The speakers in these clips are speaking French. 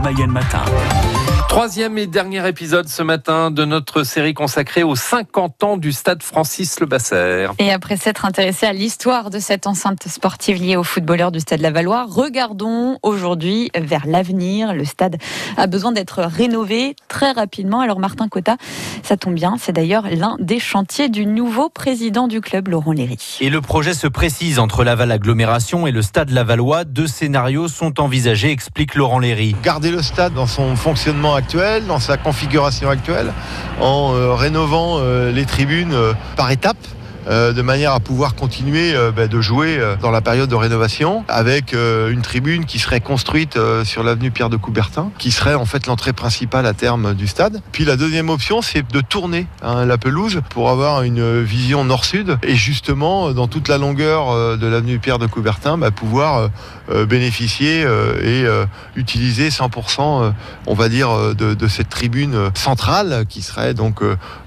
Mayenne Matin. Troisième et dernier épisode ce matin de notre série consacrée aux 50 ans du stade Francis Lebasser. Et après s'être intéressé à l'histoire de cette enceinte sportive liée aux footballeurs du stade Lavallois, regardons aujourd'hui vers l'avenir. Le stade a besoin d'être rénové très rapidement. Alors Martin Cotta, ça tombe bien, c'est d'ailleurs l'un des chantiers du nouveau président du club, Laurent Léry. Et le projet se précise entre Laval Agglomération et le stade Lavallois. Deux scénarios sont envisagés, explique Laurent Léry. Garder le stade dans son fonctionnement actuelle, dans sa configuration actuelle, en euh, rénovant euh, les tribunes euh, par étapes de manière à pouvoir continuer euh, ben, de jouer euh, dans la période de rénovation avec une tribune qui serait construite sur l'avenue Pierre de Coubertin, qui serait en fait l'entrée principale à terme du stade. Puis la deuxième option, c'est de tourner hein, la pelouse pour avoir une vision nord-sud et justement dans toute la longueur de l'avenue Pierre de Coubertin, ben, pouvoir bénéficier et utiliser 100%, on va dire, de, de, cette tribune centrale qui serait donc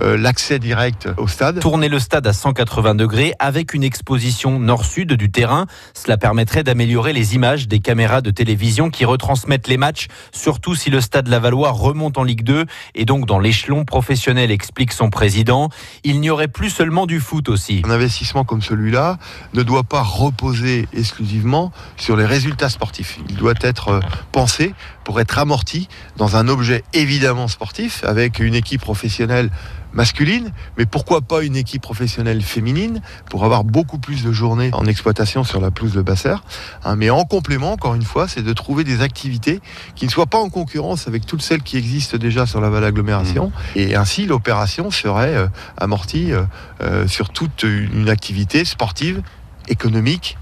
l'accès direct au stade. Tourner le stade à 180 80 degrés avec une exposition nord-sud du terrain. Cela permettrait d'améliorer les images des caméras de télévision qui retransmettent les matchs, surtout si le stade Lavallois remonte en Ligue 2 et donc dans l'échelon professionnel, explique son président. Il n'y aurait plus seulement du foot aussi. Un investissement comme celui-là ne doit pas reposer exclusivement sur les résultats sportifs. Il doit être euh, pensé pour être amorti dans un objet évidemment sportif avec une équipe professionnelle masculine, mais pourquoi pas une équipe professionnelle féminine pour avoir beaucoup plus de journées en exploitation sur la pelouse de Basser. Hein, mais en complément, encore une fois, c'est de trouver des activités qui ne soient pas en concurrence avec toutes celles qui existent déjà sur la Val Agglomération. Mmh. Et ainsi, l'opération serait euh, amortie euh, euh, sur toute une activité sportive, économique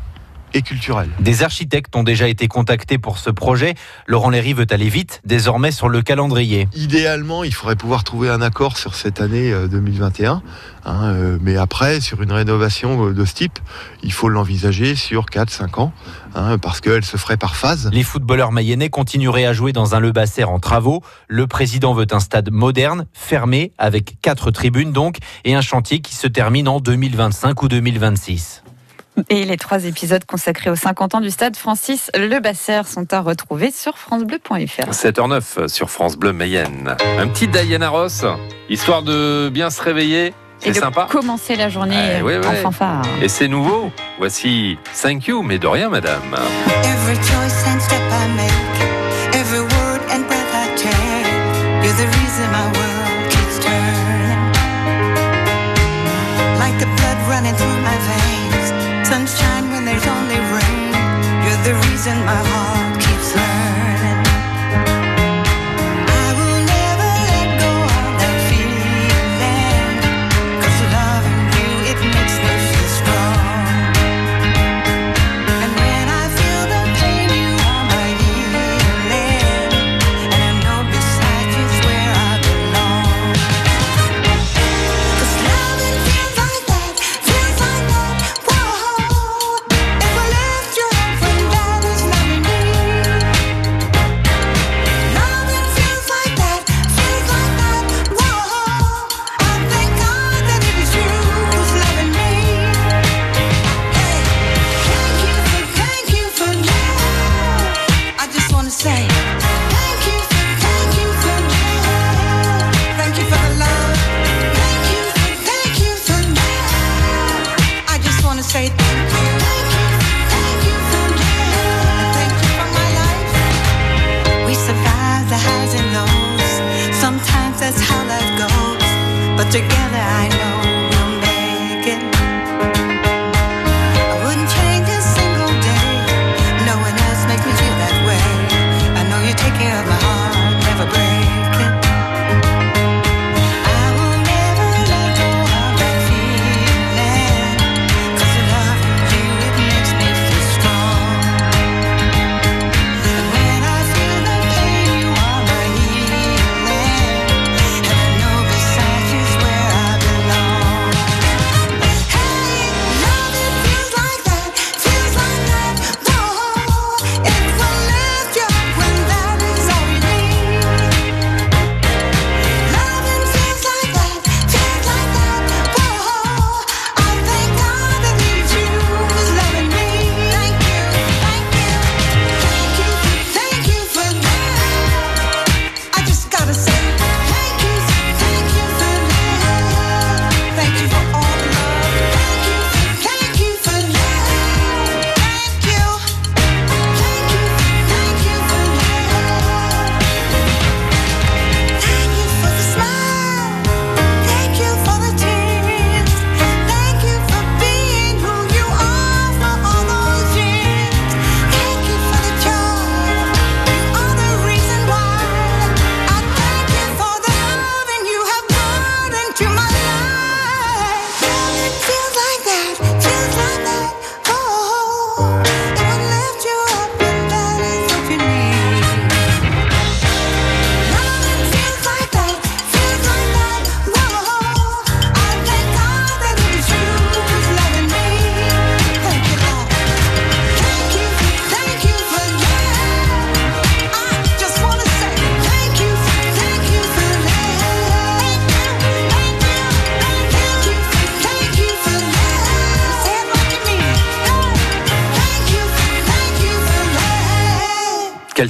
et culturelle. Des architectes ont déjà été contactés pour ce projet. Laurent Léry veut aller vite, désormais sur le calendrier. Idéalement, il faudrait pouvoir trouver un accord sur cette année 2021. Euh, hein, euh, mais après, sur une rénovation euh, de ce type, il faut l'envisager sur 4-5 ans, hein, parce qu'elle se ferait par phase. Les footballeurs mayennais continueraient à jouer dans un Le Basser en travaux. Le président veut un stade moderne, fermé, avec quatre tribunes donc, et un chantier qui se termine en 2025 ou 2026. Et les trois épisodes consacrés aux 50 ans du stade Francis Le Basser sont à retrouver sur FranceBleu.fr. 7h09 sur France Bleu Mayenne. Un petit Diana Ross, histoire de bien se réveiller. C'est sympa. Commencer la journée eh, en fanfare. Et c'est nouveau. Voici Thank You, mais de rien, madame. Every choice and step I make,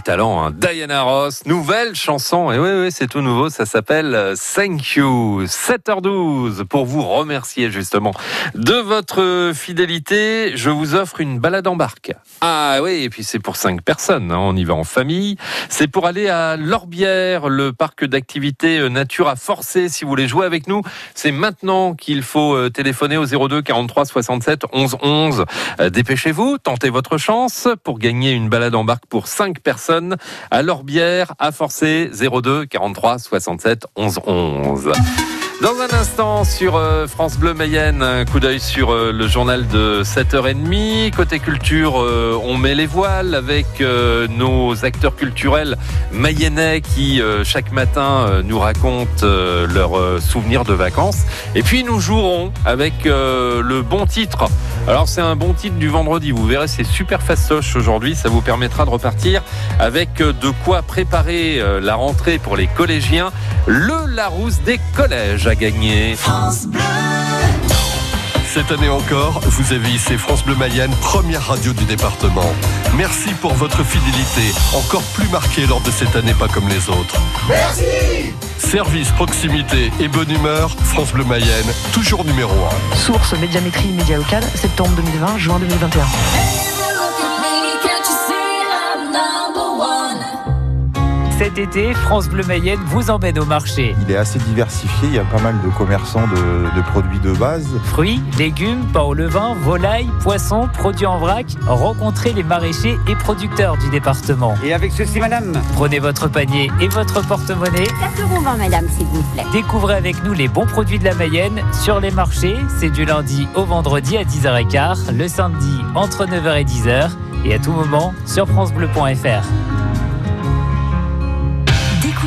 talent, hein. Diana Ross, nouvelle chanson, et oui, oui, c'est tout nouveau, ça s'appelle euh, Thank You, 7h12, pour vous remercier justement de votre fidélité, je vous offre une balade en barque. Ah oui, et puis c'est pour 5 personnes, hein. on y va en famille, c'est pour aller à Lorbière, le parc d'activité euh, nature à forcer, si vous voulez jouer avec nous, c'est maintenant qu'il faut euh, téléphoner au 02 43 67 11 11. Dépêchez-vous, tentez votre chance pour gagner une balade en barque pour 5 personnes à Lorbière, à Forcé, 02 43 67 11 11. Dans un instant, sur euh, France Bleu Mayenne, un coup d'œil sur euh, le journal de 7h30. Côté culture, euh, on met les voiles avec nos acteurs culturels mayennais qui, chaque matin, nous racontent leurs souvenirs de vacances. Et puis, nous jouerons avec le bon titre. Alors, c'est un bon titre du vendredi. Vous verrez, c'est super fastoche aujourd'hui. Ça vous permettra de repartir avec de quoi préparer la rentrée pour les collégiens. Le Larousse des collèges à gagner. France Bleu. Cette année encore, vous avez hissé France Bleu Mayenne, première radio du département. Merci pour votre fidélité, encore plus marquée lors de cette année pas comme les autres. Merci Service, proximité et bonne humeur, France Bleu Mayenne, toujours numéro 1. Source médiamétrie média local, septembre 2020, juin 2021. Cet été, France Bleu Mayenne vous emmène au marché. Il est assez diversifié, il y a pas mal de commerçants de, produits de base. Fruits, légumes, pain au levain, volailles, poissons, produits en vrac. Rencontrez les maraîchers et producteurs du département. Et avec ceci, madame Prenez votre panier et votre porte-monnaie. 4 euros, madame, s'il vous plaît. Découvrez avec nous les bons produits de la Mayenne sur les marchés. C'est du lundi au vendredi à 10h15, le samedi entre 9h et 10h et à tout moment sur FranceBleu.fr.